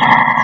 Yeah.